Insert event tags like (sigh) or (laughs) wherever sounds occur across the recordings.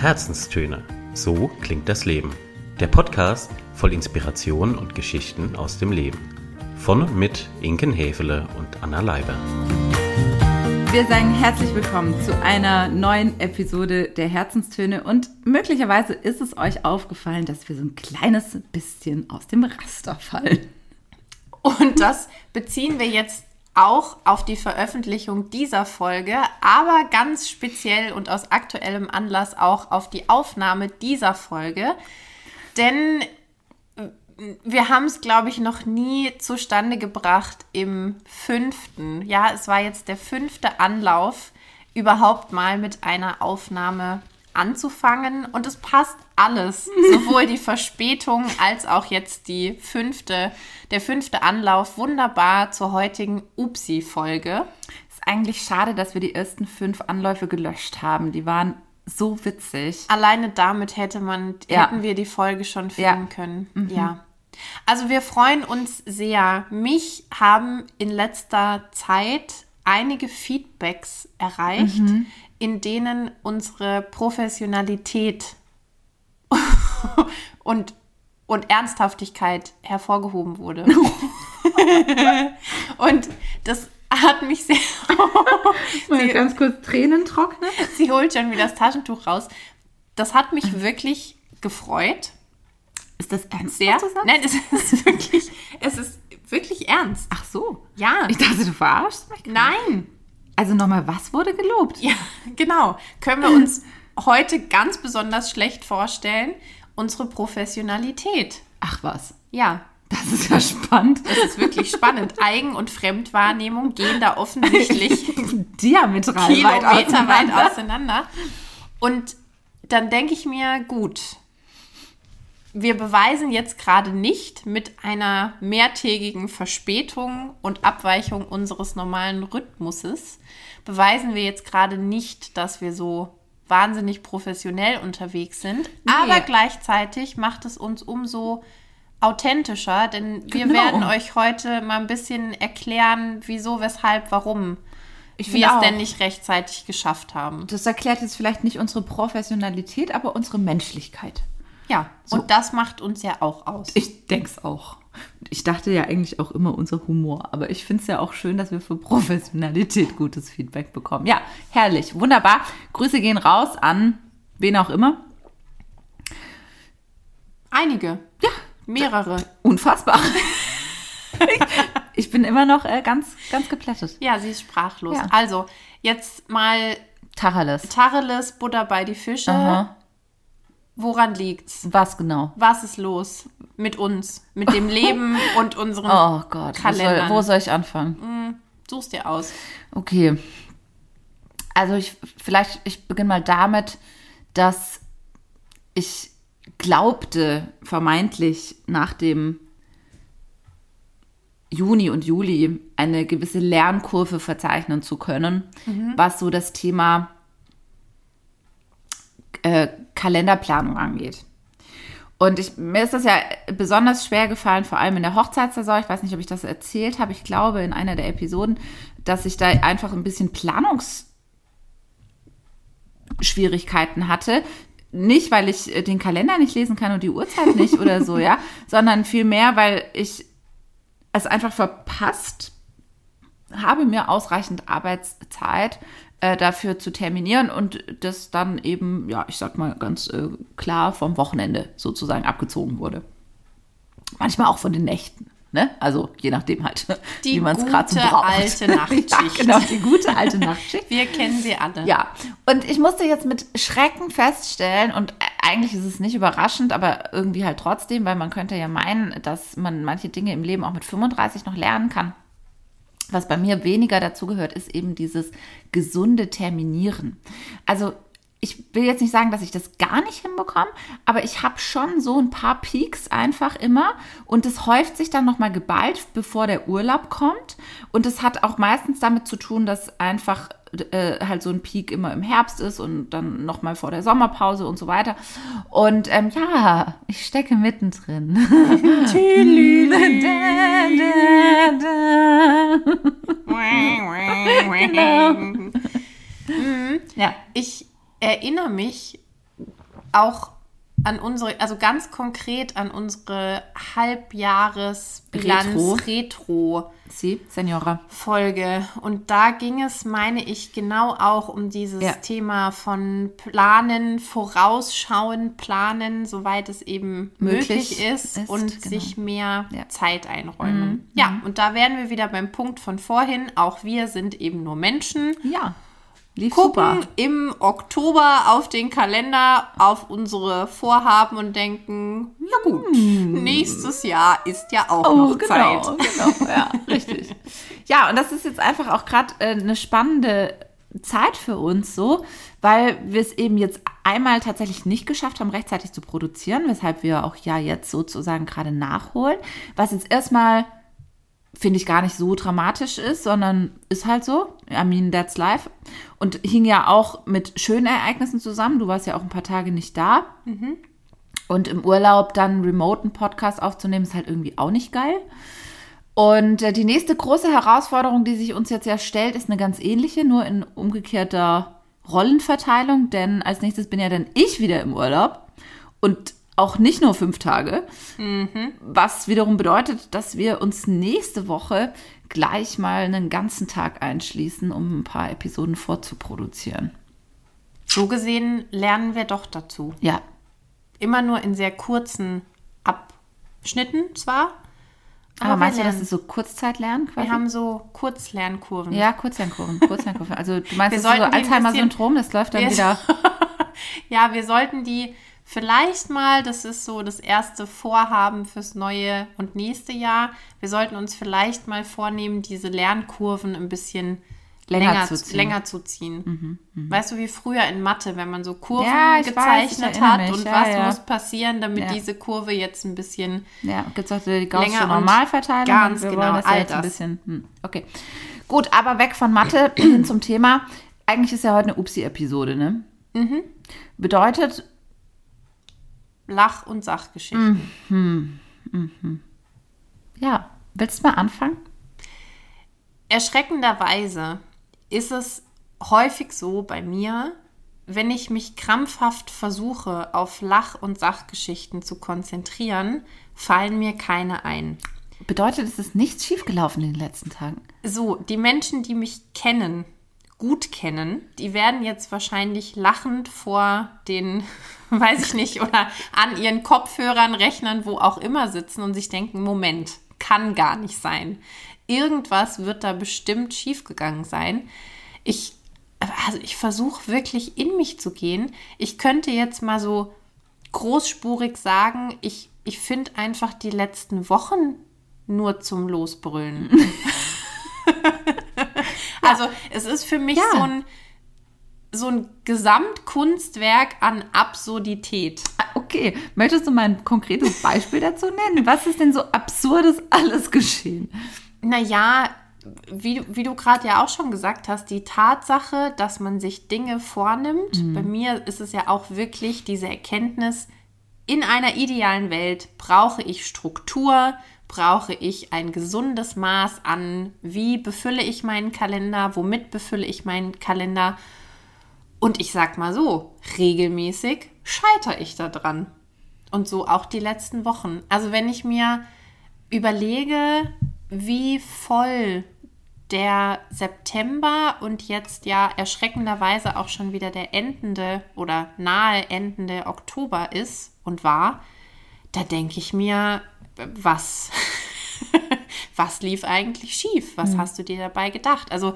Herzenstöne. So klingt das Leben. Der Podcast voll Inspiration und Geschichten aus dem Leben. Von und mit Inken Hefele und Anna Leiber. Wir sagen herzlich willkommen zu einer neuen Episode der Herzenstöne und möglicherweise ist es euch aufgefallen, dass wir so ein kleines bisschen aus dem Raster fallen. Und das beziehen wir jetzt auch auf die Veröffentlichung dieser Folge, aber ganz speziell und aus aktuellem Anlass auch auf die Aufnahme dieser Folge. Denn äh, wir haben es, glaube ich, noch nie zustande gebracht im fünften. Ja, es war jetzt der fünfte Anlauf, überhaupt mal mit einer Aufnahme anzufangen. Und es passt alles. (laughs) Sowohl die Verspätung als auch jetzt die fünfte, der fünfte Anlauf wunderbar zur heutigen Upsi-Folge. Ist eigentlich schade, dass wir die ersten fünf Anläufe gelöscht haben. Die waren so witzig. Alleine damit hätte man, Ja. hätten wir die Folge schon filmen Ja. können. Ja. Also wir freuen uns sehr. Mich haben in letzter Zeit einige Feedbacks erreicht, Mhm. In denen unsere Professionalität (laughs) und, und Ernsthaftigkeit hervorgehoben wurde. (laughs) und das hat mich sehr. (laughs) Mal ganz kurz Tränen trocknen. Sie holt schon wieder das Taschentuch raus. Das hat mich wirklich gefreut. Ist das ernst? Sehr. Nein, es ist wirklich, es ist wirklich ernst. Ach so. Ja. Ich dachte, du verarschst mich. Nein. Also nochmal, was wurde gelobt? Ja, genau. Können wir uns heute ganz besonders schlecht vorstellen. Unsere Professionalität. Ach was. Ja, Das ist ja spannend. das ist wirklich spannend. Eigen- und Fremdwahrnehmung gehen da offensichtlich (laughs) Diametral weit Kilometer weit auseinander. auseinander. Und dann denke ich mir, gut, wir beweisen jetzt gerade nicht mit einer mehrtägigen Verspätung und Abweichung unseres normalen Rhythmuses, beweisen wir jetzt gerade nicht, dass wir so wahnsinnig professionell unterwegs sind. Aber gleichzeitig macht es uns umso authentischer, denn wir Genau. werden euch heute mal ein bisschen erklären, wieso, weshalb, warum wir es denn nicht rechtzeitig geschafft haben. Das erklärt jetzt vielleicht nicht unsere Professionalität, aber unsere Menschlichkeit. Ja, und das macht uns ja auch aus. Ich denke es auch. Ich dachte ja eigentlich auch immer unser Humor, aber ich finde es ja auch schön, dass wir für Professionalität gutes Feedback bekommen. Ja, herrlich, wunderbar. Grüße gehen raus an wen auch immer. Einige. Ja. Mehrere. Unfassbar. ich, (laughs) ich bin immer noch äh, ganz, ganz geplättet. Ja, sie ist sprachlos. Ja. Also, jetzt mal Tacheles. Tacheles, Butter bei die Fische. Aha. Woran liegt's? Was genau? Was ist los mit uns, mit dem (laughs) Leben und unseren Oh Gott, wo soll, wo soll ich anfangen? Such's dir aus. Okay. Also ich vielleicht, ich beginne mal damit, dass ich glaubte, vermeintlich nach dem Juni und Juli eine gewisse Lernkurve verzeichnen zu können, was so das Thema äh, Kalenderplanung angeht. Und ich, mir ist das ja besonders schwer gefallen, vor allem in der Hochzeitssaison. Ich weiß nicht, ob ich das erzählt habe. Ich glaube, in einer der Episoden, dass ich da einfach ein bisschen Planungsschwierigkeiten hatte. Nicht, weil ich äh, den Kalender nicht lesen kann und die Uhrzeit nicht oder so, ja, (laughs) sondern vielmehr, weil ich es einfach verpasst habe, mir ausreichend Arbeitszeit äh, dafür zu terminieren und das dann eben, ja, ich sag mal ganz äh, klar vom Wochenende sozusagen abgezogen wurde. Manchmal auch von den Nächten. Ne? Also je nachdem halt, (laughs) Die wie man es gerade so gute braucht. alte (laughs) Nachtschicht. ja, genau, die gute alte Nachtschicht. Wir kennen sie alle. Ja, und ich musste jetzt mit Schrecken feststellen, und eigentlich ist es nicht überraschend, aber irgendwie halt trotzdem, weil man könnte ja meinen, dass man manche Dinge im Leben auch mit 35 noch lernen kann. Was bei mir weniger dazu gehört, ist eben dieses gesunde Terminieren. Also ich will jetzt nicht sagen, dass ich das gar nicht hinbekomme, aber ich habe schon so ein paar Peaks einfach immer und es häuft sich dann nochmal geballt, bevor der Urlaub kommt. Und es hat auch meistens damit zu tun, dass einfach äh, halt so ein Peak immer im Herbst ist und dann nochmal vor der Sommerpause und so weiter. Und ähm, ja, ich stecke mittendrin. (laughs) Genau. Ja. Ich erinnere mich auch an unsere, also ganz konkret an unsere Halbjahresbilanz Retro. Sie, Senora. Folge. Und da ging es, meine ich, genau auch um dieses Ja. Thema von Planen, Vorausschauen, Planen, soweit es eben möglich, Möglich ist, ist, und genau. sich mehr Ja. Mhm. Zeit einräumen. Ja, und da wären wir wieder beim Punkt von vorhin. Auch wir sind eben nur Menschen. Ja. Lief Gucken super. im Oktober auf den Kalender, auf unsere Vorhaben und denken, ja gut, nächstes Jahr ist ja auch Hm. Oh, noch genau, Zeit. genau, ja, richtig. Ja, und das ist jetzt einfach auch gerade äh, eine spannende Zeit für uns so, weil wir es eben jetzt einmal tatsächlich nicht geschafft haben, rechtzeitig zu produzieren, weshalb wir auch ja jetzt sozusagen gerade nachholen, was jetzt erstmal finde ich gar nicht so dramatisch ist, sondern ist halt so. I mean, that's life. Und hing ja auch mit schönen Ereignissen zusammen. Du warst ja auch ein paar Tage nicht da. Und im Urlaub dann remote einen Podcast aufzunehmen, ist halt irgendwie auch nicht geil. Und äh, die nächste große Herausforderung, die sich uns jetzt ja stellt, ist eine ganz ähnliche, nur in umgekehrter Rollenverteilung. Denn als nächstes bin ja dann ich wieder im Urlaub. Und auch nicht nur fünf Tage. Was wiederum bedeutet, dass wir uns nächste Woche gleich mal einen ganzen Tag einschließen, um ein paar Episoden vorzuproduzieren. So gesehen lernen wir doch dazu. Ja, Immer nur in sehr kurzen Abschnitten zwar. aber, meinst wir du, das ist so Kurzzeitlernen quasi? Wir haben so Kurzlernkurven. ja, Kurzlernkurven, (laughs) Kurzlernkurven. Also du meinst, Wir das ist so Alzheimer-Syndrom, das läuft dann wieder. (laughs) Ja, wir sollten die vielleicht mal, das ist so das erste Vorhaben fürs neue und nächste Jahr, wir sollten uns vielleicht mal vornehmen, diese Lernkurven ein bisschen Länger länger, zu ziehen. Mhm, Länger zu ziehen. Weißt du, wie früher in Mathe, wenn man so Kurven Ja, ich weiß, ich gezeichnet erinnere hat mich. und Ja, was ja. muss passieren, damit diese Kurve jetzt ein bisschen Ja, gibt es auch die Länger und Normalverteilung. ganz wir genau, das all jetzt ein das. bisschen. Hm, okay. Gut, aber weg von Mathe hin (clears throat) zum Thema. Eigentlich ist ja heute eine Upsi-Episode, ne? Mhm. Bedeutet, Lach- und Sachgeschichten. ja, willst du mal anfangen? Erschreckenderweise ist es häufig so bei mir, wenn ich mich krampfhaft versuche, auf Lach- und Sachgeschichten zu konzentrieren, fallen mir keine ein. Bedeutet, es ist nichts schiefgelaufen in den letzten Tagen. So, die Menschen, die mich kennen, gut kennen, die werden jetzt wahrscheinlich lachend vor den, (laughs) weiß ich nicht, oder an ihren Kopfhörern, Rechnern, wo auch immer sitzen und sich denken, Moment, kann gar nicht sein. Irgendwas wird da bestimmt schiefgegangen sein. Ich, also ich versuche wirklich in mich zu gehen. Ich könnte jetzt mal so großspurig sagen, ich, ich finde einfach die letzten Wochen nur zum Losbrüllen. (laughs) Also es ist für mich Ja. so ein so ein Gesamtkunstwerk an Absurdität. Ah, Okay, möchtest du mal ein konkretes Beispiel dazu nennen? Was ist denn so absurdes alles geschehen? Naja, wie, wie du gerade ja auch schon gesagt hast, die Tatsache, dass man sich Dinge vornimmt, bei mir ist es ja auch wirklich diese Erkenntnis, in einer idealen Welt brauche ich Struktur, brauche ich ein gesundes Maß an, wie befülle ich meinen Kalender, womit befülle ich meinen Kalender. Und ich sag mal so, regelmäßig scheitere ich da dran. Und so auch die letzten Wochen. Also wenn ich mir überlege, wie voll der September und jetzt ja erschreckenderweise auch schon wieder der endende oder nahe endende Oktober ist und war, da denke ich mir, was, (laughs) was lief eigentlich schief? Was hast du dir dabei gedacht? Also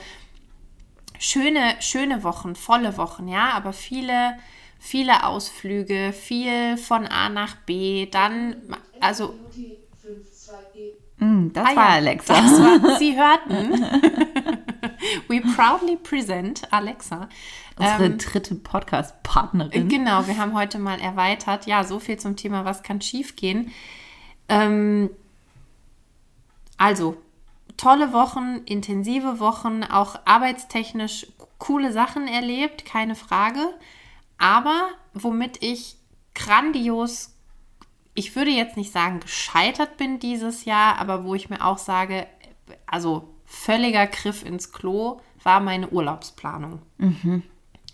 schöne, schöne Wochen, volle Wochen, ja, aber viele, viele Ausflüge, viel von A nach B, dann, also Hm, das Ah war ja, Alexa. Das war, (laughs) Sie hörten. (laughs) We proudly present Alexa. Unsere Ähm, dritte Podcast-Partnerin. Genau, wir haben heute mal erweitert. Ja, so viel zum Thema, was kann schiefgehen. Ähm, also, tolle Wochen, intensive Wochen, auch arbeitstechnisch coole Sachen erlebt, keine Frage. Aber womit ich grandios, ich würde jetzt nicht sagen gescheitert bin dieses Jahr, aber wo ich mir auch sage, also völliger Griff ins Klo war meine Urlaubsplanung.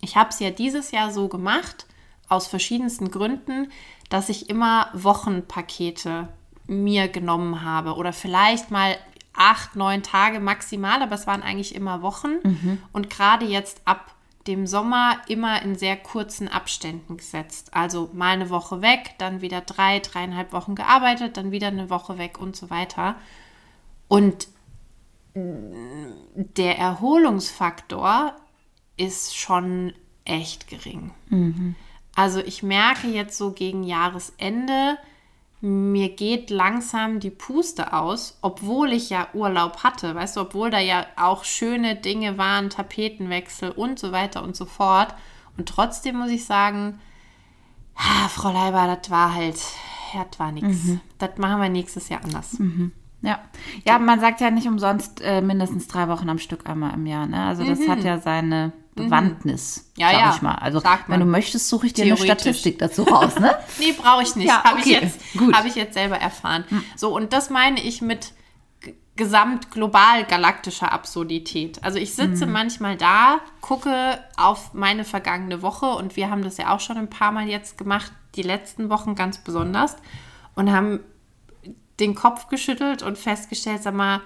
Ich habe es ja dieses Jahr so gemacht, aus verschiedensten Gründen, dass ich immer Wochenpakete mir genommen habe oder vielleicht mal acht, neun Tage maximal, aber es waren eigentlich immer Wochen. Und gerade jetzt ab dem Sommer immer in sehr kurzen Abständen gesetzt. Also mal eine Woche weg, dann wieder drei, dreieinhalb Wochen gearbeitet, dann wieder eine Woche weg und so weiter. Und der Erholungsfaktor ist schon echt gering. Also ich merke jetzt so gegen Jahresende, mir geht langsam die Puste aus, obwohl ich ja Urlaub hatte, weißt du, obwohl da ja auch schöne Dinge waren, Tapetenwechsel und so weiter und so fort. Und trotzdem muss ich sagen, ah, Frau Leiber, das war halt, ja, das war nichts. Das machen wir nächstes Jahr anders. Ja. ja, man sagt ja nicht umsonst äh, mindestens drei Wochen am Stück einmal im Jahr. Ne? Also das hat ja seine Bewandtnis, Mhm. Ja, sag ja, ich mal. Also wenn man. du möchtest, suche ich dir eine. Statistik dazu raus. Ne? (laughs) Nee, brauche ich nicht. Ja, Habe ich, okay, jetzt- gut. Hm. hab ich jetzt selber erfahren. So, und das meine ich mit gesamt global galaktischer Absurdität. Also ich sitze Hm. manchmal da, gucke auf meine vergangene Woche und wir haben das ja auch schon ein paar Mal jetzt gemacht, die letzten Wochen ganz besonders und haben den Kopf geschüttelt und festgestellt, sag mal,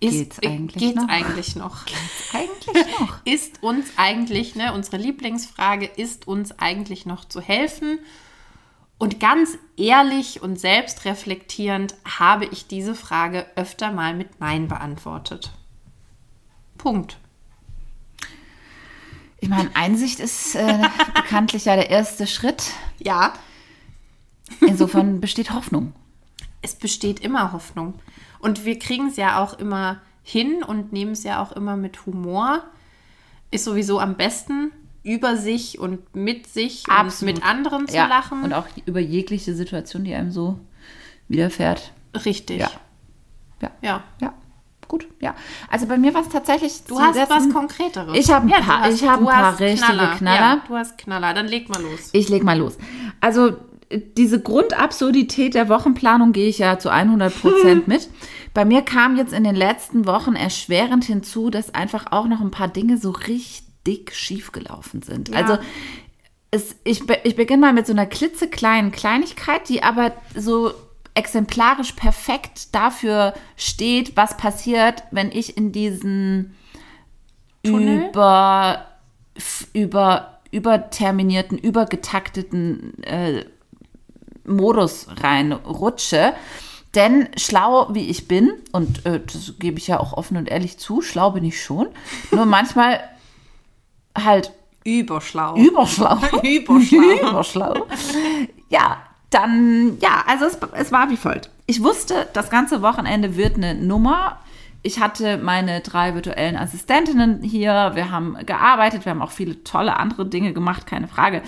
ist, Geht's eigentlich geht's noch? eigentlich noch? (laughs) Eigentlich noch. (laughs) ist uns eigentlich, ne, unsere Lieblingsfrage, ist uns eigentlich noch zu helfen? Und ganz ehrlich und selbstreflektierend habe ich diese Frage öfter mal mit Nein beantwortet. Punkt. Ich meine, Einsicht ist äh, (laughs) bekanntlich ja der erste Schritt. Ja, Insofern besteht Hoffnung. es besteht immer Hoffnung. Und wir kriegen es ja auch immer hin und nehmen es ja auch immer mit Humor. Ist sowieso am besten, über sich und mit sich Absolut. und mit anderen zu ja. lachen. Und auch über jegliche Situation, die einem so widerfährt. Richtig. Ja. Ja. Ja. Ja. Gut, ja. Also bei mir war es tatsächlich. Du hast letzten- was Konkreteres. Ich habe ein Ja, paar, hast- ich habe du ein paar richtige Knaller. Ja, du hast Knaller. Dann leg mal los. Ich leg mal los. Also diese Grundabsurdität der Wochenplanung gehe ich ja zu 100 Prozent (laughs) mit. Bei mir kam jetzt in den letzten Wochen erschwerend hinzu, dass einfach auch noch ein paar Dinge so richtig schief gelaufen sind. Ja. Also es, ich, ich beginne mal mit so einer klitzekleinen Kleinigkeit, die aber so exemplarisch perfekt dafür steht, was passiert, wenn ich in diesen Tunnel? über, über überterminierten, übergetakteten äh, Modus reinrutsche. Denn schlau wie ich bin, und äh, das gebe ich ja auch offen und ehrlich zu, schlau bin ich schon, nur manchmal halt Überschlau. überschlau. (laughs) Überschlau. (laughs) überschlau. Ja, dann, ja, also es, es war wie folgt. Ich wusste, das ganze Wochenende wird eine Nummer. Ich hatte meine drei virtuellen Assistentinnen hier. Wir haben gearbeitet. Wir haben auch viele tolle andere Dinge gemacht, keine Frage.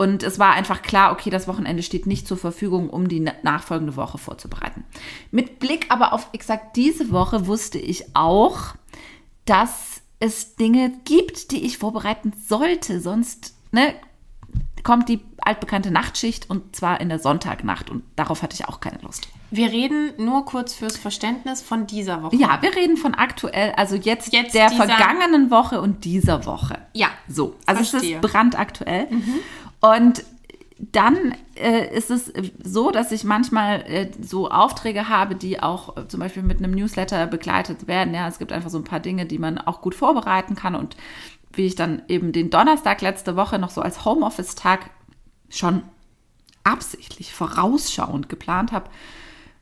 Und es war einfach klar, okay, das Wochenende steht nicht zur Verfügung, um die na- nachfolgende Woche vorzubereiten. Mit Blick aber auf exakt diese Woche wusste ich auch, dass es Dinge gibt, die ich vorbereiten sollte. Sonst ne, kommt die altbekannte Nachtschicht und zwar in der Sonntagnacht. Und darauf hatte ich auch keine Lust. Wir reden nur kurz fürs Verständnis von dieser Woche. Ja, wir reden von aktuell, also jetzt, Jetzt der vergangenen Woche und dieser Woche. Ja. So, also es Verstehe. Mhm. ist brandaktuell. Und dann äh, ist es so, dass ich manchmal äh, so Aufträge habe, die auch äh, zum Beispiel mit einem Newsletter begleitet werden. Ja, es gibt einfach so ein paar Dinge, die man auch gut vorbereiten kann. Und wie ich dann eben den Donnerstag letzte Woche noch so als Homeoffice-Tag schon absichtlich vorausschauend geplant habe,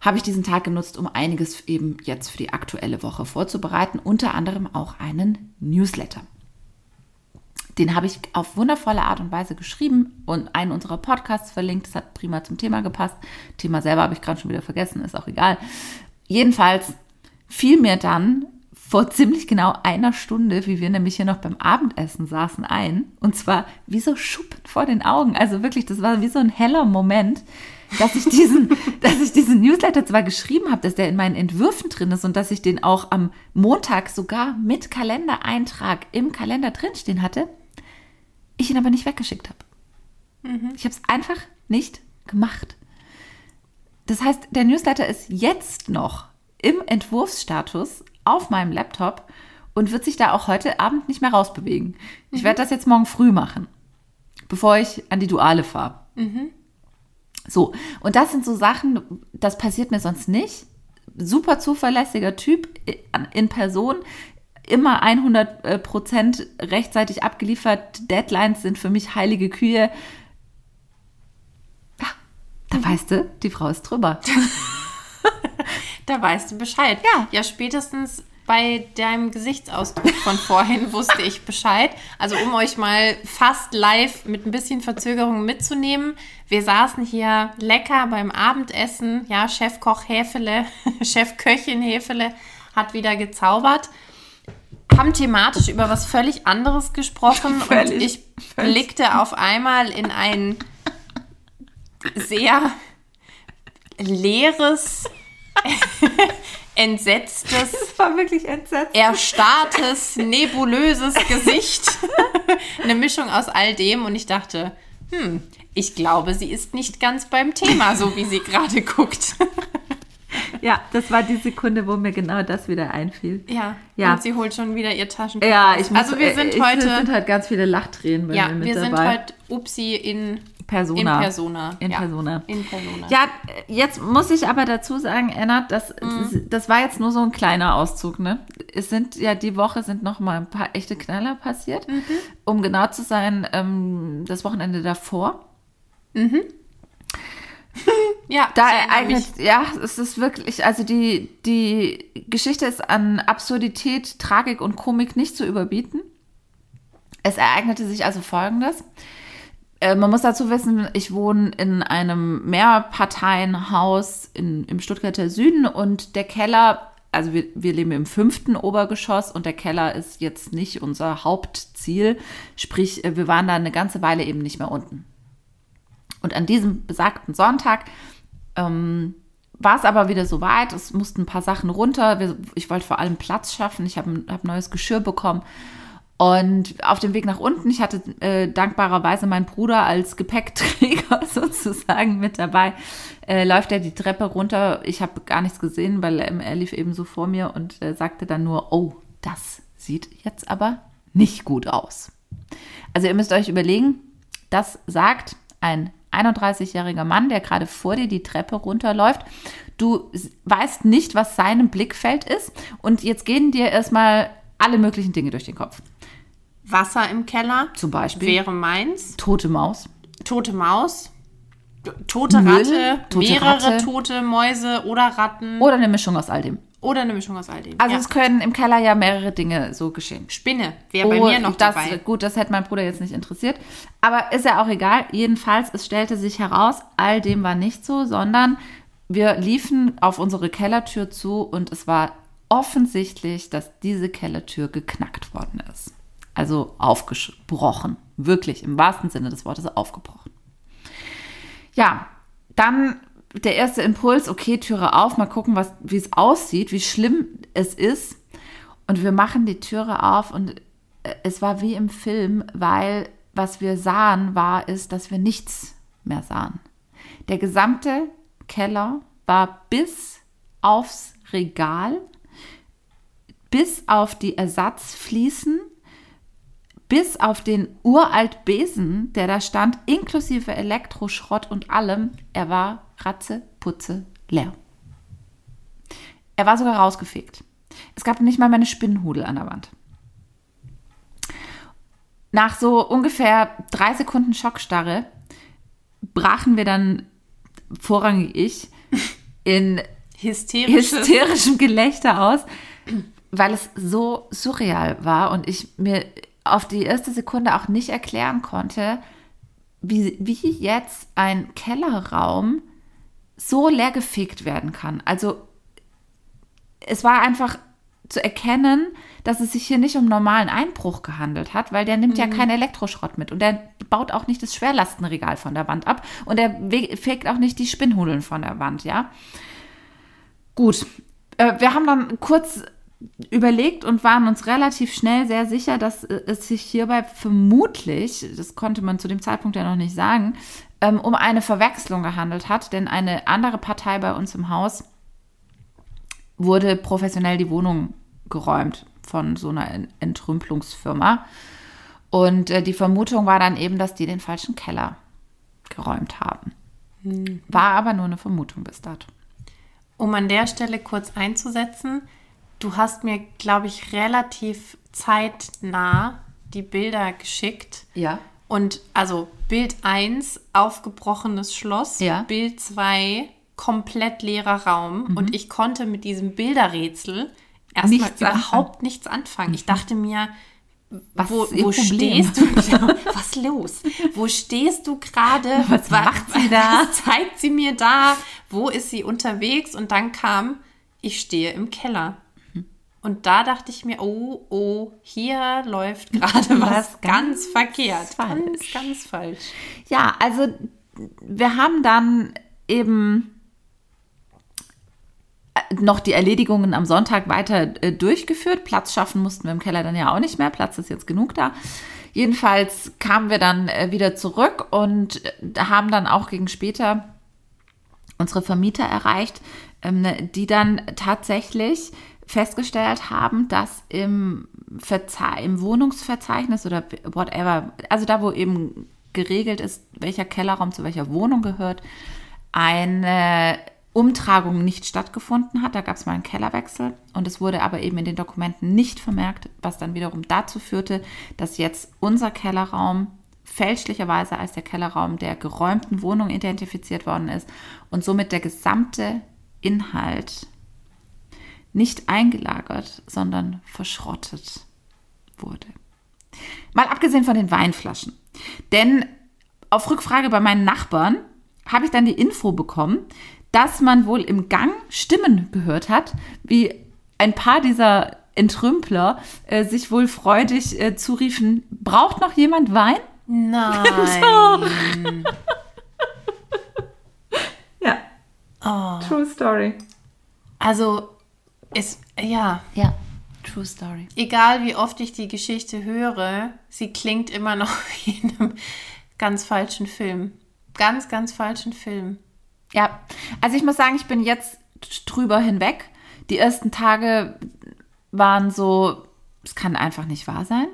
habe ich diesen Tag genutzt, um einiges eben jetzt für die aktuelle Woche vorzubereiten, unter anderem auch einen Newsletter. Den habe ich auf wundervolle Art und Weise geschrieben und einen unserer Podcasts verlinkt. Das hat prima zum Thema gepasst. Thema selber habe ich gerade schon wieder vergessen, ist auch egal. Jedenfalls fiel mir dann vor ziemlich genau einer Stunde, wie wir nämlich hier noch beim Abendessen saßen, ein. Und zwar wie so Schuppen vor den Augen. Also wirklich, das war wie so ein heller Moment, dass ich diesen, (laughs) dass ich diesen Newsletter zwar geschrieben habe, dass der in meinen Entwürfen drin ist und dass ich den auch am Montag sogar mit Kalendereintrag im Kalender drinstehen hatte, ich ihn aber nicht weggeschickt habe. Ich habe es einfach nicht gemacht. Das heißt, der Newsletter ist jetzt noch im Entwurfsstatus auf meinem Laptop und wird sich da auch heute Abend nicht mehr rausbewegen. Ich werde das jetzt morgen früh machen. bevor ich an die Duale fahre. So, und das sind so Sachen, das passiert mir sonst nicht. Super zuverlässiger Typ in Person, immer 100 äh, Prozent rechtzeitig abgeliefert. Deadlines sind für mich heilige Kühe. Ja, da weißt du, die Frau ist drüber. (laughs) Da weißt du Bescheid. Ja. Ja, spätestens bei deinem Gesichtsausdruck von vorhin (laughs) wusste ich Bescheid. Also um euch mal fast live mit ein bisschen Verzögerung mitzunehmen. Wir saßen hier lecker beim Abendessen. Ja, Chefkoch Häfele, (laughs) Chefköchin Häfele hat wieder gezaubert. Haben thematisch über was völlig anderes gesprochen (laughs) Völlig, und ich völlig. blickte auf einmal in ein sehr leeres, (laughs) entsetztes, Das war wirklich entsetzt. erstarrtes, (laughs) nebulöses Gesicht. Eine Mischung aus all dem und ich dachte, hm, ich glaube, sie ist nicht ganz beim Thema, so wie sie gerade guckt. Ja, das war die Sekunde, wo mir genau das wieder einfiel. Ja, Ja. und sie holt schon wieder ihr Taschentuch. Ja, ich muss, also wir sind äh, heute, Es sind heute ganz viele Lachtränen bei ja, mir mit wir sind dabei. heute Upsi in Persona. In Persona. In ja. Persona. In Persona. Ja, jetzt muss ich aber dazu sagen, Anna, das, Mhm. das war jetzt nur so ein kleiner Auszug, ne? Es sind ja die Woche sind noch mal ein paar echte Knaller passiert. Mhm. Um genau zu sein, ähm, das Wochenende davor. (laughs) ja Da ereignet, ja, es ist wirklich, also die, die Geschichte ist an Absurdität, Tragik und Komik nicht zu überbieten. Es ereignete sich also Folgendes. Äh, man muss dazu wissen, ich wohne in einem Mehrparteienhaus in, im Stuttgarter Süden und der Keller, also wir, wir leben im fünften Obergeschoss und der Keller ist jetzt nicht unser Hauptziel. Sprich, äh, wir waren da eine ganze Weile eben nicht mehr unten. Und an diesem besagten Sonntag ähm, war es aber wieder so weit. Es mussten ein paar Sachen runter. Wir, ich wollte vor allem Platz schaffen. Ich habe hab neues Geschirr bekommen. Und auf dem Weg nach unten, ich hatte äh, dankbarerweise meinen Bruder als Gepäckträger (laughs) sozusagen mit dabei, äh, läuft er die Treppe runter. Ich habe gar nichts gesehen, weil er, er lief eben so vor mir und äh, sagte dann nur, oh, das sieht jetzt aber nicht gut aus. Also ihr müsst euch überlegen, das sagt ein 31-jähriger Mann, der gerade vor dir die Treppe runterläuft. Du weißt nicht, was seinem Blickfeld ist. Und jetzt gehen dir erstmal alle möglichen Dinge durch den Kopf. Wasser im Keller Zum Beispiel wäre meins. tote Maus. Tote Maus. Tote Müll, Ratte, tote mehrere Ratte. tote Mäuse oder Ratten Oder eine Mischung aus all dem. Oder eine Mischung aus all dem. Also ja. es können im Keller ja mehrere Dinge so geschehen. Spinne wäre bei Oh, mir noch das, dabei. Gut, das hätte mein Bruder jetzt nicht interessiert. Aber ist ja auch egal. Jedenfalls, es stellte sich heraus, all dem war nicht so, sondern wir liefen auf unsere Kellertür zu und es war offensichtlich, dass diese Kellertür geknackt worden ist. Also aufgebrochen. Wirklich, im wahrsten Sinne des Wortes aufgebrochen. Ja, dann der erste Impuls, okay, Türe auf, mal gucken, was, wie es aussieht, wie schlimm es ist. Und wir machen die Türe auf und äh, es war wie im Film, weil was wir sahen war, ist, dass wir nichts mehr sahen. Der gesamte Keller war bis aufs Regal, bis auf die Ersatzfliesen, bis auf den uralt Besen, der da stand, inklusive Elektroschrott und allem, er war ratzeputze leer. Er war sogar rausgefegt. Es gab nicht mal meine Spinnenhudel an der Wand. Nach so ungefähr drei Sekunden Schockstarre brachen wir dann, vorrangig ich, (laughs) in hysterischem Gelächter aus, weil es so surreal war und ich mir auf die erste Sekunde auch nicht erklären konnte, wie, wie jetzt ein Kellerraum so leergefegt werden kann. Also es war einfach zu erkennen, dass es sich hier nicht um normalen Einbruch gehandelt hat, weil der nimmt ja keinen Elektroschrott mit und der baut auch nicht das Schwerlastenregal von der Wand ab und der we- fegt auch nicht die Spinnhudeln von der Wand, ja. Gut, äh, wir haben dann kurz überlegt und waren uns relativ schnell sehr sicher, dass äh, es sich hierbei vermutlich, das konnte man zu dem Zeitpunkt ja noch nicht sagen, ähm, um eine Verwechslung gehandelt hat, denn eine andere Partei bei uns im Haus wurde professionell die Wohnung geräumt von so einer Ent- Entrümpelungsfirma. Und äh, die Vermutung war dann eben, dass die den falschen Keller geräumt haben. War aber nur eine Vermutung bis dato. Um an der Stelle kurz einzusetzen, du hast mir, glaube ich, relativ zeitnah die Bilder geschickt. Ja. Und also Bild 1, aufgebrochenes Schloss. Ja. Bild 2, komplett leerer Raum. Und ich konnte mit diesem Bilderrätsel erstmal überhaupt nichts anfangen. Ich dachte mir, Was wo, wo stehst du? (laughs) Was los? Wo stehst du gerade? (laughs) Was Wa- macht sie da? (laughs) Was zeigt sie mir da? Wo ist sie unterwegs? Und dann kam, ich stehe im Keller. Und da dachte ich mir, oh, oh, hier läuft gerade was, Was ganz, ganz verkehrt. Ganz, falsch. ganz falsch. Ja, also wir haben dann eben äh, noch die Erledigungen am Sonntag weiter äh, durchgeführt. Platz schaffen mussten wir im Keller dann ja auch nicht mehr. Platz ist jetzt genug da. Jedenfalls kamen wir dann äh, wieder zurück und äh, haben dann auch gegen später unsere Vermieter erreicht, ähm, die dann tatsächlich festgestellt haben, dass im, Verze im Wohnungsverzeichnis oder whatever, also da, wo eben geregelt ist, welcher Kellerraum zu welcher Wohnung gehört, eine Umtragung nicht stattgefunden hat. Da gab es mal einen Kellerwechsel und es wurde aber eben in den Dokumenten nicht vermerkt, was dann wiederum dazu führte, dass jetzt unser Kellerraum fälschlicherweise als der Kellerraum der geräumten Wohnung identifiziert worden ist und somit der gesamte Inhalt nicht eingelagert, sondern verschrottet wurde. Mal abgesehen von den Weinflaschen. Denn auf Rückfrage bei meinen Nachbarn habe ich dann die Info bekommen, dass man wohl im Gang Stimmen gehört hat, wie ein paar dieser Entrümpler äh, sich wohl freudig äh, zuriefen, braucht noch jemand Wein? Nein. (laughs) Ja. True Story. Also, es, ja, Ja, True Story. egal wie oft ich die Geschichte höre, sie klingt immer noch (laughs) wie in einem ganz falschen Film. Ganz, ganz falschen Film. Ja, also ich muss sagen, ich bin jetzt drüber hinweg. Die ersten Tage waren so, es kann einfach nicht wahr sein.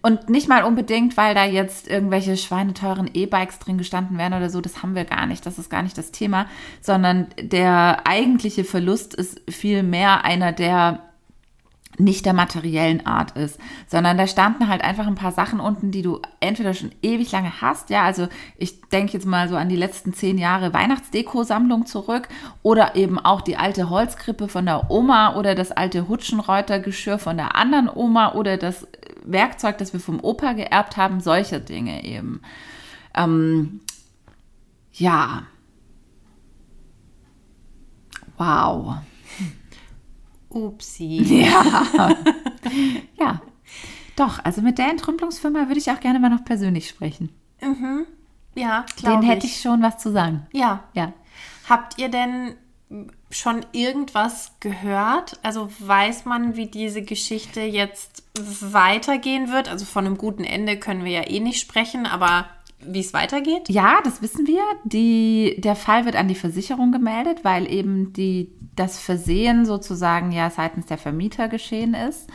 Und nicht mal unbedingt, weil da jetzt irgendwelche schweineteuren E-Bikes drin gestanden wären oder so, das haben wir gar nicht, das ist gar nicht das Thema, sondern der eigentliche Verlust ist viel mehr einer, der nicht der materiellen Art ist, sondern da standen halt einfach ein paar Sachen unten, die du entweder schon ewig lange hast, ja, also ich denke jetzt mal so an die letzten zehn Jahre Weihnachtsdeko-Sammlung zurück oder eben auch die alte Holzkrippe von der Oma oder das alte Hutschenreuter-Geschirr von der anderen Oma oder das Werkzeug, das wir vom Opa geerbt haben, solche Dinge eben. Ähm, ja. Wow. Upsi. Ja. (laughs) ja. Doch, also mit der Entrümpelungsfirma würde ich auch gerne mal noch persönlich sprechen. Ja, Den glaube hätte ich schon was zu sagen. Ja. Ja. Habt ihr denn schon irgendwas gehört? Also weiß man, wie diese Geschichte jetzt weitergehen wird? Also von einem guten Ende können wir ja eh nicht sprechen, aber wie es weitergeht? Ja, das wissen wir. Die, der Fall wird an die Versicherung gemeldet, weil eben die, das Versehen sozusagen ja seitens der Vermieter geschehen ist.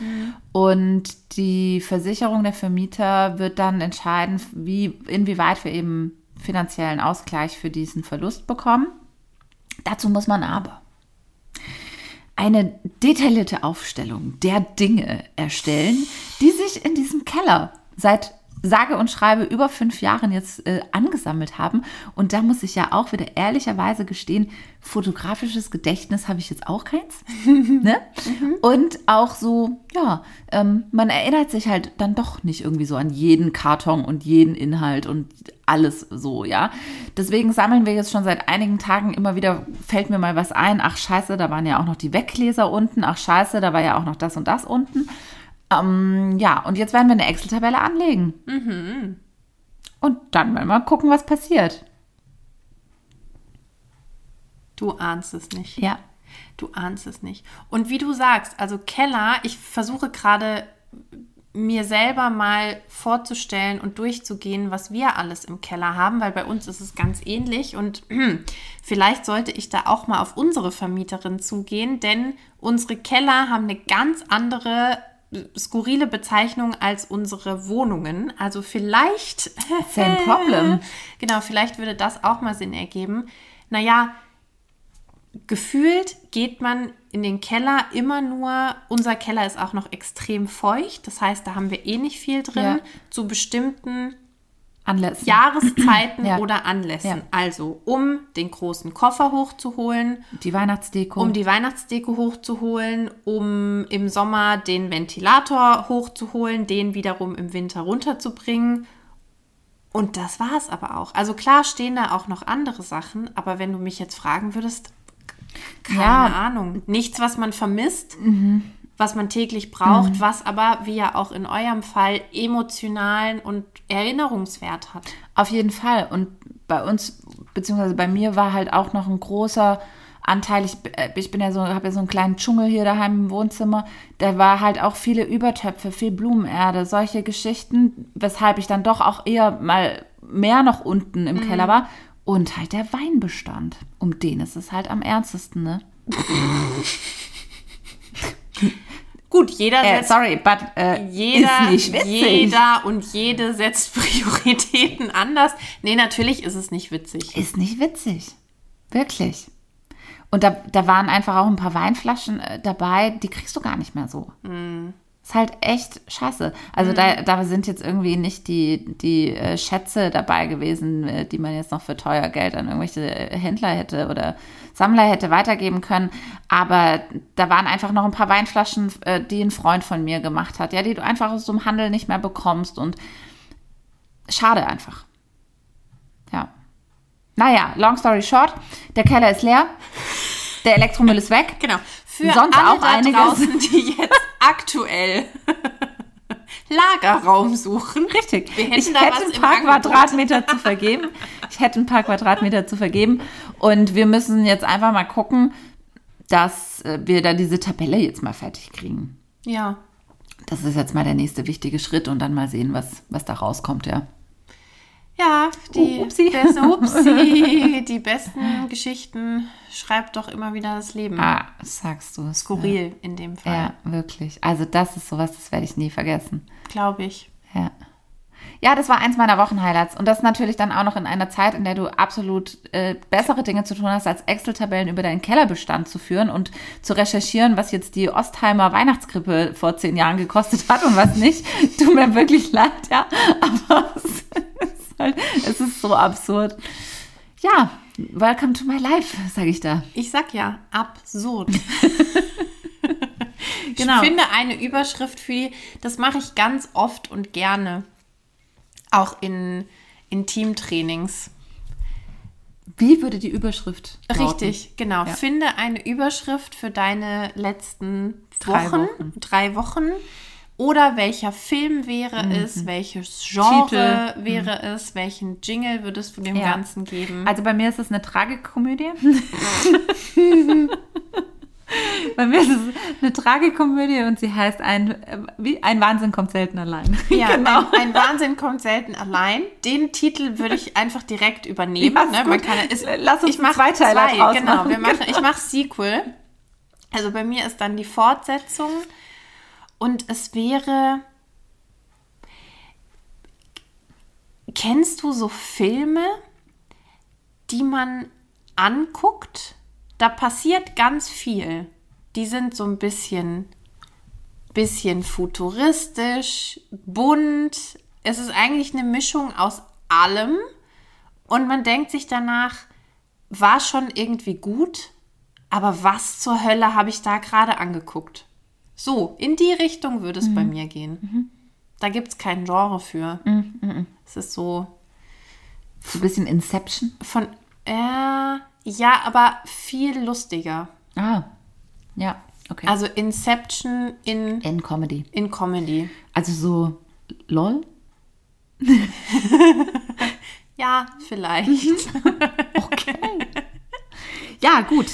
Und die Versicherung der Vermieter wird dann entscheiden, wie, inwieweit wir eben finanziellen Ausgleich für diesen Verlust bekommen. Dazu muss man aber eine detaillierte Aufstellung der Dinge erstellen, die sich in diesem Keller seit sage und schreibe über fünf Jahren jetzt äh, angesammelt haben. Und da muss ich ja auch wieder ehrlicherweise gestehen, fotografisches Gedächtnis habe ich jetzt auch keins. (laughs) ne? Und auch so, ja, ähm, man erinnert sich halt dann doch nicht irgendwie so an jeden Karton und jeden Inhalt und alles so, ja. Deswegen sammeln wir jetzt schon seit einigen Tagen immer wieder, fällt mir mal was ein, ach scheiße, da waren ja auch noch die Weggläser unten, ach scheiße, da war ja auch noch das und das unten. Ähm, ja, und jetzt werden wir eine Excel-Tabelle anlegen. Und dann werden wir mal gucken, was passiert. Du ahnst es nicht. Ja. Du ahnst es nicht. Und wie du sagst, also Keller, ich versuche gerade mir selber mal vorzustellen und durchzugehen, was wir alles im Keller haben, weil bei uns ist es ganz ähnlich und (clears throat) vielleicht sollte ich da auch mal auf unsere Vermieterin zugehen, denn unsere Keller haben eine ganz andere skurrile Bezeichnung als unsere Wohnungen. Also vielleicht. (laughs) Same problem. Genau, vielleicht würde das auch mal Sinn ergeben. Naja, gefühlt geht man in den Keller immer nur, unser Keller ist auch noch extrem feucht, das heißt, da haben wir eh nicht viel drin, Ja. zu bestimmten Anlässen. Jahreszeiten (clears throat) Ja. oder Anlässen. Ja. Also, um den großen Koffer hochzuholen, Die Weihnachtsdeko. um die Weihnachtsdeko hochzuholen, um im Sommer den Ventilator hochzuholen, den wiederum im Winter runterzubringen. Und das war es aber auch. Also klar stehen da auch noch andere Sachen, aber wenn du mich jetzt fragen würdest, keine Ja. Ahnung. Nichts, was man vermisst, was man täglich braucht, was aber, wie ja auch in eurem Fall, emotionalen und Erinnerungswert hat. Auf jeden Fall. Und bei uns, beziehungsweise bei mir, war halt auch noch ein großer Anteil. Ich, äh, ich bin ja so, habe ja so einen kleinen Dschungel hier daheim im Wohnzimmer. Da war halt auch viele Übertöpfe, viel Blumenerde, solche Geschichten, weshalb ich dann doch auch eher mal mehr noch unten im Keller war. Und halt der Weinbestand. Um den ist es halt am ernstesten, ne? (laughs) Gut, jeder Äh, setzt sorry, but äh, jeder, ist nicht witzig. jeder und jede setzt (laughs) Prioritäten anders. Nee, natürlich ist es nicht witzig. Ist nicht witzig. Wirklich. Und da, da waren einfach auch ein paar Weinflaschen äh, dabei, die kriegst du gar nicht mehr so. Ist halt echt scheiße. Also da, da sind jetzt irgendwie nicht die, die äh, Schätze dabei gewesen, äh, die man jetzt noch für teuer Geld an irgendwelche äh, Händler hätte oder Sammler hätte weitergeben können. Aber da waren einfach noch ein paar Weinflaschen, die ein Freund von mir gemacht hat, ja, die du einfach aus so einem Handel nicht mehr bekommst. Und schade einfach. Ja. Naja, long story short, der Keller ist leer, der Elektromüll ist weg. (laughs) Genau. Für Sonst alle auch da einiges. draußen, die jetzt (laughs) aktuell Lagerraum suchen. Richtig. Wir hätten ich da hätte ein paar. Quadratmeter zu (laughs) vergeben. Ich hätte ein paar Quadratmeter zu vergeben. Und wir müssen jetzt einfach mal gucken, dass äh, wir da diese Tabelle jetzt mal fertig kriegen. Ja. Das ist jetzt mal der nächste wichtige Schritt und dann mal sehen, was, was da rauskommt, ja. Ja, die, upsi. besten, upsi, die besten Geschichten schreibt doch immer wieder das Leben. Ah, sagst du. Skurril in dem Fall, Ja, wirklich. Also das ist sowas, das werde ich nie vergessen. glaube ich. Ja. Ja, das war eins meiner Wochenhighlights. Und das natürlich dann auch noch in einer Zeit, in der du absolut äh, bessere Dinge zu tun hast, als Excel-Tabellen über deinen Kellerbestand zu führen und zu recherchieren, was jetzt die Ostheimer Weihnachtskrippe vor zehn Jahren gekostet hat und was nicht. Tut mir wirklich leid, ja. Aber (laughs) es halt, (laughs) es ist so absurd. Ja, welcome to my life, sage ich da. Ich sag ja, absurd. (laughs) Genau. Ich finde eine Überschrift für die, das mache ich ganz oft und gerne. Auch in, in Teamtrainings. Wie würde die Überschrift lauten? Richtig, genau. Ja. Finde eine Überschrift für deine letzten Drei Wochen, Wochen. drei Wochen. Oder welcher Film wäre es, welches Genre Titel. wäre es, welchen Jingle würdest du dem Ja. Ganzen geben? Also bei mir ist es eine Tragikomödie. (laughs) bei mir ist es eine Tragikomödie und sie heißt ein, wie ein Wahnsinn kommt selten allein. (laughs) Ja, genau. ein, ein Wahnsinn kommt selten allein. Den Titel würde ich einfach direkt übernehmen. Ja, ne? Man kann, ist, Lass uns ich mach einen Zweiteiler zwei, genau. machen. Wir machen, ich mache Sequel. Also bei mir ist dann die Fortsetzung und es wäre. Kennst du so Filme, die man anguckt? Da passiert ganz viel. Die sind so ein bisschen bisschen futuristisch, bunt. Es ist eigentlich eine Mischung aus allem. Und man denkt sich danach, war schon irgendwie gut, aber was zur Hölle habe ich da gerade angeguckt? So, in die Richtung würde es bei mir gehen. Da gibt es kein Genre für. Es ist so So ein bisschen Inception. von, äh, ja, aber viel lustiger. Ah, ja, okay. Also Inception in, in Comedy. in Comedy. Also so lol. (laughs) Ja, vielleicht. (laughs) Ja, gut.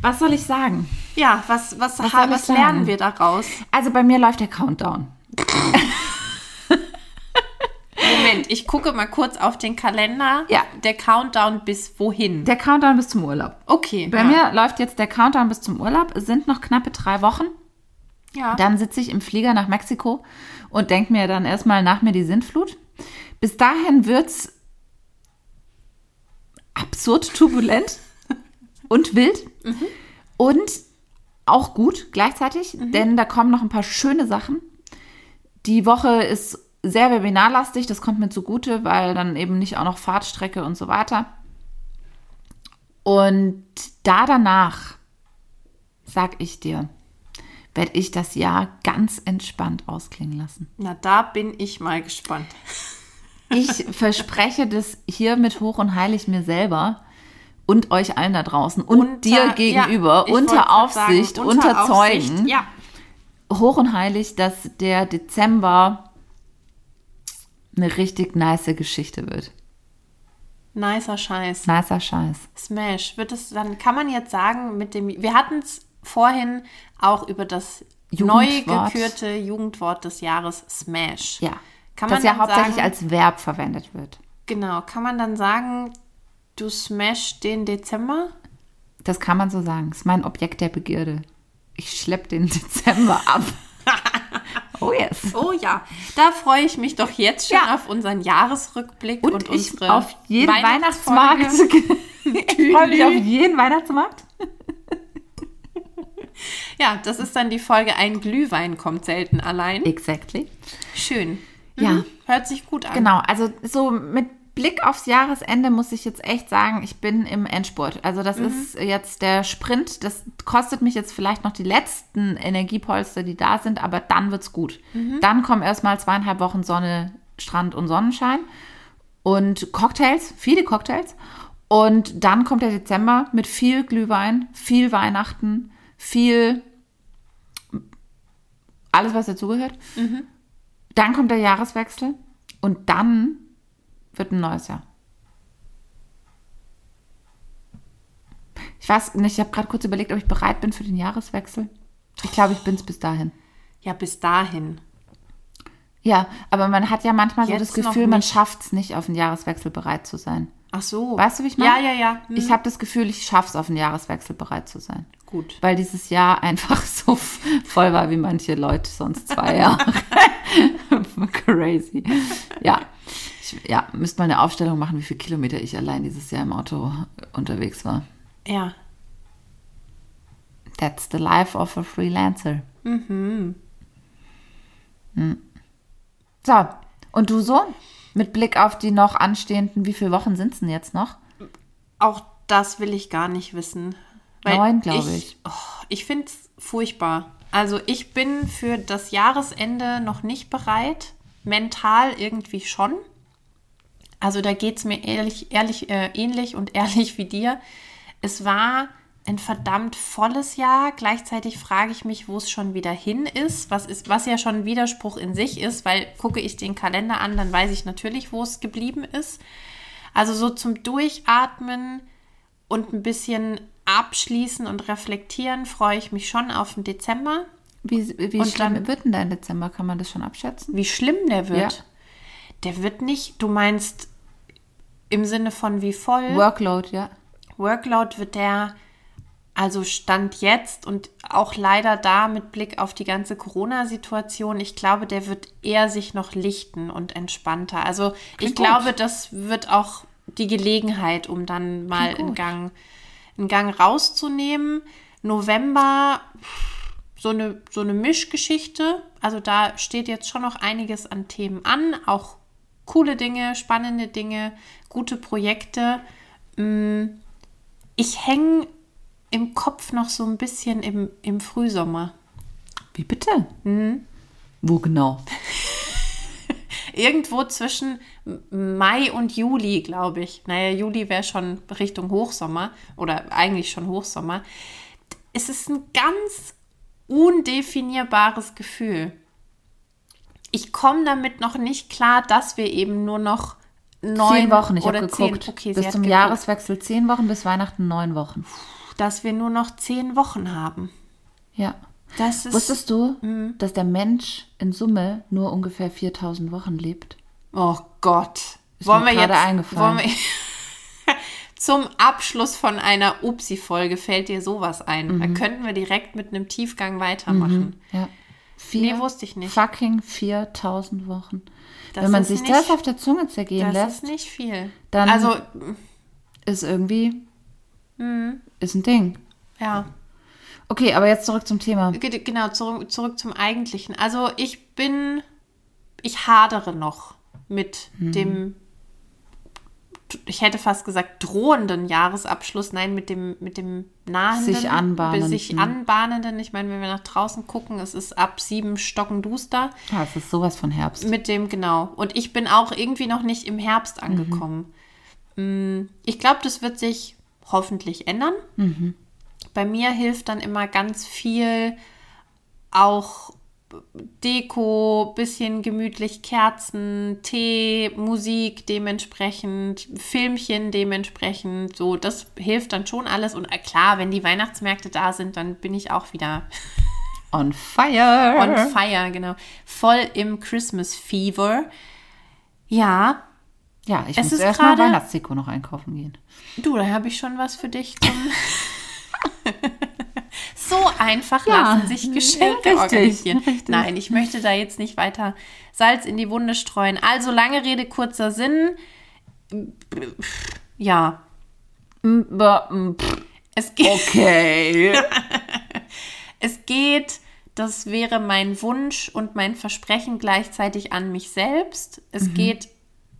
Was soll ich sagen? Ja, was, was, Was ha- was lernen wir daraus? Also bei mir läuft der Countdown. Moment, ich gucke mal kurz auf den Kalender. Ja. Der Countdown bis wohin? Der Countdown bis zum Urlaub. Okay. Bei ja. mir läuft jetzt der Countdown bis zum Urlaub. Es sind noch knappe drei Wochen. Ja. Dann sitze ich im Flieger nach Mexiko und denke mir dann erstmal nach mir die Sintflut. Bis dahin wird es absurd turbulent (laughs) und wild und auch gut gleichzeitig, denn da kommen noch ein paar schöne Sachen. Die Woche ist sehr webinarlastig, das kommt mir zugute, weil dann eben nicht auch noch Fahrtstrecke und so weiter. Und da danach, sag ich dir, werde ich das Jahr ganz entspannt ausklingen lassen. Na, da bin ich mal gespannt. Ich verspreche das hiermit hoch und heilig mir selber und euch allen da draußen und Unter- dir ja, gegenüber wollte unter grad sagen, Aufsicht, unter unter, Aufsicht, Zeugen, Ja. hoch und heilig, dass der Dezember eine richtig nice Geschichte wird. Nicer Scheiß. Nicer Scheiß. Smash. Wird es dann, kann man jetzt sagen, mit dem, wir hatten es vorhin auch über das neu gekürte Jugendwort des Jahres Smash. Ja. Kann man das ja hauptsächlich sagen, als Verb verwendet wird. Genau, kann man dann sagen, du smash den Dezember? Das kann man so sagen. Das ist mein Objekt der Begierde. Ich schlepp den Dezember ab. (laughs) oh yes. Oh ja, da freue ich mich doch jetzt schon Ja. auf unseren Jahresrückblick und, Und, ich unsere auf jeden. Weihnachtsmarkt. (laughs) ich freue mich auf jeden Weihnachtsmarkt. (laughs) Ja, das ist dann die Folge Ein Glühwein kommt selten allein. Exactly. Schön. Ja. Mhm. Hört sich gut an. Genau, also so mit Blick aufs Jahresende muss ich jetzt echt sagen, ich bin im Endspurt. Also das ist jetzt der Sprint. Das kostet mich jetzt vielleicht noch die letzten Energiepolster, die da sind, aber dann wird's gut. Dann kommen erstmal zweieinhalb Wochen Sonne, Strand und Sonnenschein und Cocktails, viele Cocktails. Und dann kommt der Dezember mit viel Glühwein, viel Weihnachten, viel alles, was dazugehört. Dann kommt der Jahreswechsel und dann wird ein neues Jahr. Ich weiß nicht, ich habe gerade kurz überlegt, ob ich bereit bin für den Jahreswechsel. Ich glaube, ich bin es bis dahin. Ja, bis dahin. Ja, aber man hat ja manchmal so Jetzt das noch Gefühl, man schafft es nicht, auf den Jahreswechsel bereit zu sein. Ach so. Weißt du, wie ich Ja, meine? ja, ja. Hm, Ich habe das Gefühl, ich schaffe es, auf den Jahreswechsel bereit zu sein. Gut. Weil dieses Jahr einfach (laughs) so voll war wie manche Leute sonst zwei Jahre. (laughs) Crazy. Ja. Ich, ja, müsste mal eine Aufstellung machen, wie viele Kilometer ich allein dieses Jahr im Auto unterwegs war. Ja. That's the life of a freelancer. Mhm. So, und du so? Mit Blick auf die noch anstehenden, wie viele Wochen sind es denn jetzt noch? Auch das will ich gar nicht wissen. Neun, glaube ich. Oh, ich finde es furchtbar. Also ich bin für das Jahresende noch nicht bereit. Mental irgendwie schon. Also da geht es mir ehrlich, ehrlich, äh, ähnlich und ehrlich wie dir. Es war ein verdammt volles Jahr. Gleichzeitig frage ich mich, wo es schon wieder hin ist, was ist, was ja schon ein Widerspruch in sich ist, weil gucke ich den Kalender an, dann weiß ich natürlich, wo es geblieben ist. Also so zum Durchatmen und ein bisschen abschließen und reflektieren freue ich mich schon auf den Dezember. Wie, wie Und schlimm dann- wird denn dein Dezember? Kann man das schon abschätzen? Wie schlimm der wird. Ja. Der wird nicht, du meinst im Sinne von wie voll. Workload, ja. Workload wird der, also Stand jetzt und auch leider da mit Blick auf die ganze Corona-Situation, ich glaube, der wird eher sich noch lichten und entspannter. Also ich Klingt gut. glaube, das wird auch die Gelegenheit, um dann mal in. Gang, in Gang rauszunehmen. November, so eine, so eine Mischgeschichte. Also da steht jetzt schon noch einiges an Themen an, auch coole Dinge, spannende Dinge, gute Projekte. Mm, Ich hänge im Kopf noch so ein bisschen im, im Frühsommer. Wie bitte? Wo genau? (laughs) Irgendwo zwischen Mai und Juli, glaube ich. Naja, Juli wäre schon Richtung Hochsommer oder eigentlich schon Hochsommer. Es ist ein ganz undefinierbares Gefühl. Ich komme damit noch nicht klar, dass wir eben nur noch neun zehn Wochen, ich habe geguckt. okay, bis zum geguckt, Jahreswechsel zehn Wochen, bis Weihnachten neun Wochen. dass wir nur noch zehn Wochen haben. Ja. Das ist Wusstest du, dass der Mensch in Summe nur ungefähr 4000 Wochen lebt? Oh Gott. Ist wollen mir wir gerade jetzt eingefallen. Wollen wir, (laughs) zum Abschluss von einer Upsi-Folge fällt dir sowas ein. Mhm. Da könnten wir direkt mit einem Tiefgang weitermachen. Ja. Vier Nee, wusste ich nicht. Fucking 4000 Wochen. Das Wenn man sich nicht- das auf der Zunge zergehen Das lässt, ist nicht viel. Dann- also, ist irgendwie. Mhm. Ist ein Ding. ja. Okay, aber jetzt zurück zum Thema. Ge- Genau, zurück, zurück zum Eigentlichen. Also ich bin, ich hadere noch mit Mhm. dem, ich hätte fast gesagt, drohenden Jahresabschluss. Nein, mit dem, mit dem nahenden. Sich anbahnenden. Sich anbahnenden. Ich meine, wenn wir nach draußen gucken, es ist ab sieben Stocken duster. Ah, es ist sowas von Herbst. Mit dem, genau. Und ich bin auch irgendwie noch nicht im Herbst angekommen. Mm, Ich glaube, das wird sich hoffentlich ändern. Bei mir hilft dann immer ganz viel auch Deko, bisschen gemütlich Kerzen, Tee, Musik dementsprechend, Filmchen dementsprechend. So, das hilft dann schon alles. Und äh, klar, wenn die Weihnachtsmärkte da sind, dann bin ich auch wieder (laughs) On fire. On fire, genau. Voll im Christmas Fever. Ja, ja, ich Es muss ist erst mal gerade- Weihnachtsdeko noch einkaufen gehen. du, da habe ich schon was für dich zum. (laughs) (laughs) so einfach Ja, lassen sich Geschenke richtig, organisieren. richtig. Nein, ich möchte da jetzt nicht weiter Salz in die Wunde streuen. Also lange Rede, kurzer Sinn. Ja, es geht. Okay. (laughs) Es geht, das wäre mein Wunsch und mein Versprechen gleichzeitig an mich selbst. Es geht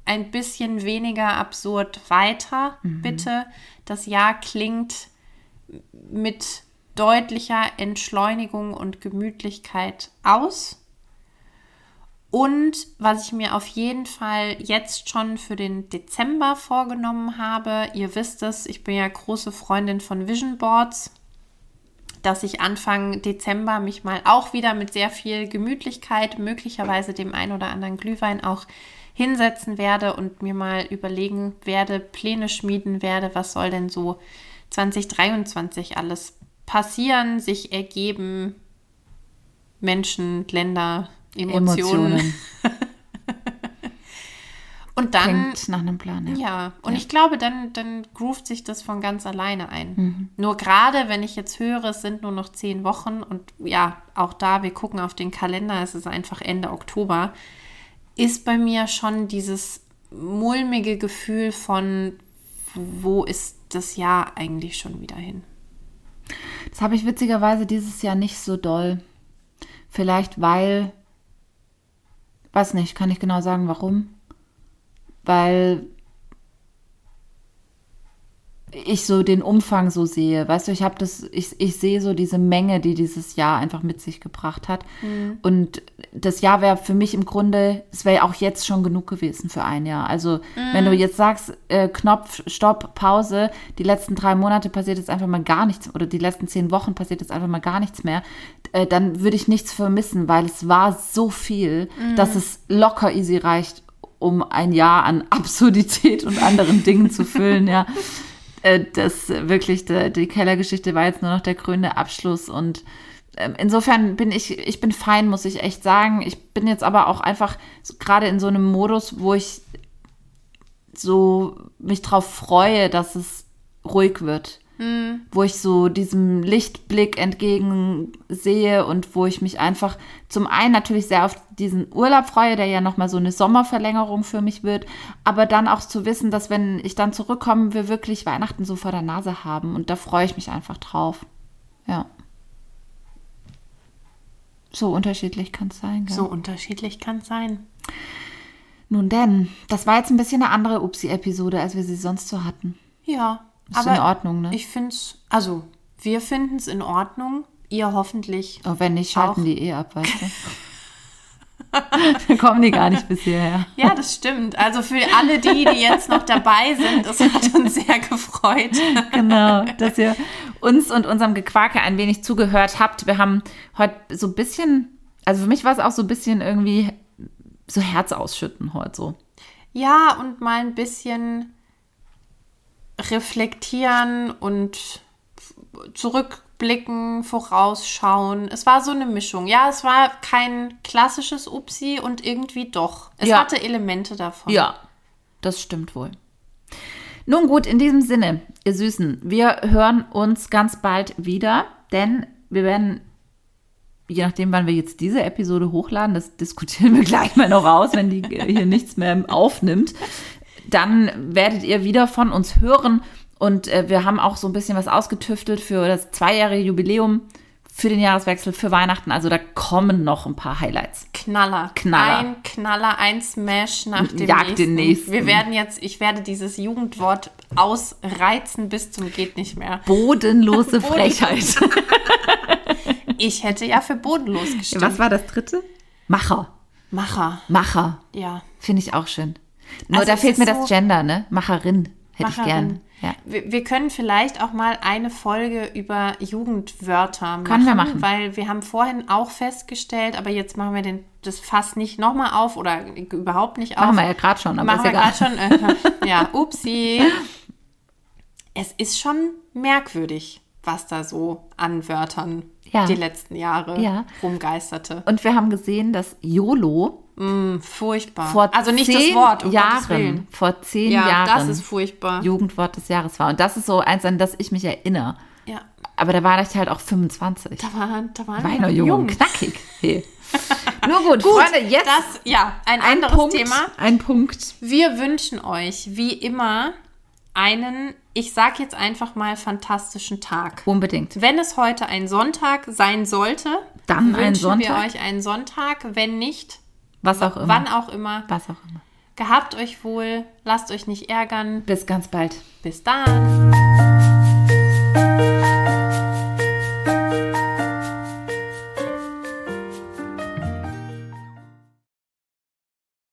ein bisschen weniger absurd weiter, bitte. Das Jahr klingt mit deutlicher Entschleunigung und Gemütlichkeit aus. Und was ich mir auf jeden Fall jetzt schon für den Dezember vorgenommen habe, ihr wisst es, ich bin ja große Freundin von Vision Boards dass ich Anfang Dezember mich mal auch wieder mit sehr viel Gemütlichkeit, möglicherweise dem ein oder anderen Glühwein auch hinsetzen werde und mir mal überlegen werde, Pläne schmieden werde, was soll denn so 2023 alles passieren, sich ergeben, Menschen, Länder, Emotionen. Emotionen. (laughs) Und dann Klingt nach einem Plan, ja. Ja, und ich glaube, dann, dann groovt sich das von ganz alleine ein. Nur gerade, wenn ich jetzt höre, es sind nur noch zehn Wochen und ja, auch da, wir gucken auf den Kalender, es ist einfach Ende Oktober, ist bei mir schon dieses mulmige Gefühl von, wo ist das Jahr eigentlich schon wieder hin? Das habe ich witzigerweise dieses Jahr nicht so doll. Vielleicht weil, weiß nicht, kann ich genau sagen, warum. Weil ich so den Umfang so sehe. Weißt du, ich habe das, ich, ich sehe so diese Menge, die dieses Jahr einfach mit sich gebracht hat. Und das Jahr wäre für mich im Grunde, es wäre auch jetzt schon genug gewesen für ein Jahr. Also, wenn du jetzt sagst, äh, Knopf, Stopp, Pause, die letzten drei Monate passiert jetzt einfach mal gar nichts oder die letzten zehn Wochen passiert jetzt einfach mal gar nichts mehr, äh, dann würde ich nichts vermissen, weil es war so viel, dass es locker easy reicht, um ein Jahr an (laughs) Absurdität und anderen Dingen zu füllen, ja. (laughs) Äh, Das wirklich, die, die Kellergeschichte war jetzt nur noch der krönende Abschluss und ähm, insofern bin ich, ich bin fein, muss ich echt sagen. Ich bin jetzt aber auch einfach gerade in so einem Modus, wo ich so mich drauf freue, dass es ruhig wird. Wo ich so diesem Lichtblick entgegensehe und wo ich mich einfach zum einen natürlich sehr auf diesen Urlaub freue, der ja nochmal so eine Sommerverlängerung für mich wird, aber dann auch zu wissen, dass wenn ich dann zurückkomme, wir wirklich Weihnachten so vor der Nase haben und da freue ich mich einfach drauf. Ja. So unterschiedlich kann es sein. Gell? So unterschiedlich kann es sein. Nun denn, das war jetzt ein bisschen eine andere Upsi-Episode, als wir sie sonst so hatten. Ja, Ist in Ordnung, ne? Ich finde es, also wir finden es in Ordnung. Ihr hoffentlich Oh, wenn nicht, schalten Auch. die eh ab, weißt du? Dann kommen die gar nicht bis hierher. Ja, das stimmt. Also für alle die, die jetzt noch dabei sind, das hat uns sehr gefreut. Genau, dass ihr uns und unserem Gequake ein wenig zugehört habt. Wir haben heute so ein bisschen, also für mich war es auch so ein bisschen irgendwie so Herz ausschütten heute so. Ja, und mal ein bisschen reflektieren und zurückblicken, vorausschauen. Es war so eine Mischung. Ja, es war kein klassisches Upsi und irgendwie doch. Es Ja. hatte Elemente davon. Ja, das stimmt wohl. Nun gut, in diesem Sinne, ihr Süßen, wir hören uns ganz bald wieder, denn wir werden je nachdem, wann wir jetzt diese Episode hochladen, das diskutieren wir (laughs) gleich mal noch aus, wenn die hier nichts mehr aufnimmt, dann werdet ihr wieder von uns hören. Und äh, wir haben auch so ein bisschen was ausgetüftelt für das zweijährige Jubiläum, für den Jahreswechsel, für Weihnachten. Also da kommen noch ein paar Highlights. Knaller. Knaller. Ein Knaller, ein Smash nach dem Jagt nächsten. den nächsten. Wir werden jetzt, ich werde dieses Jugendwort ausreizen bis zum geht nicht mehr. Bodenlose (laughs) Frechheit. (laughs) Ich hätte ja für bodenlos gestimmt. was war das dritte? Macher. Macher. Macher. Ja. Finde ich auch schön. Nur Also da fehlt mir so- das Gender, ne? Macherin hätte ich Macherin. gern. Ja. Wir, wir können vielleicht auch mal eine Folge über Jugendwörter machen. Können wir machen. Weil wir haben vorhin auch festgestellt, aber jetzt machen wir den, das Fass nicht nochmal auf oder überhaupt nicht auf. Machen wir ja gerade schon, aber Machen wir gerade schon. Äh, (laughs) ja, upsi. Es ist schon merkwürdig, was da so an Wörtern Ja. die letzten Jahre Ja. rumgeisterte. Und wir haben gesehen, dass YOLO Furchtbar. vor also nicht das Wort, um Jahren, vor zehn Ja, Jahren das ist furchtbar. Jugendwort des Jahres war. Und das ist so eins, an das ich mich erinnere. Ja, Aber da war ich halt auch 25. da war, da waren war ich noch jung, jung. knackig. Hey. (laughs) Nur gut, Gut, Freunde, jetzt das, ja, ein, ein anderes Punkt, Thema. ein Punkt. Wir wünschen euch, wie immer, einen, ich sag jetzt einfach mal, fantastischen Tag. Unbedingt. Wenn es heute ein Sonntag sein sollte, Dann wünschen ein Sonntag. wir euch einen Sonntag. Wenn nicht, Was auch immer. wann auch immer. Was auch immer. Gehabt euch wohl, lasst euch nicht ärgern. Bis ganz bald. Bis dann.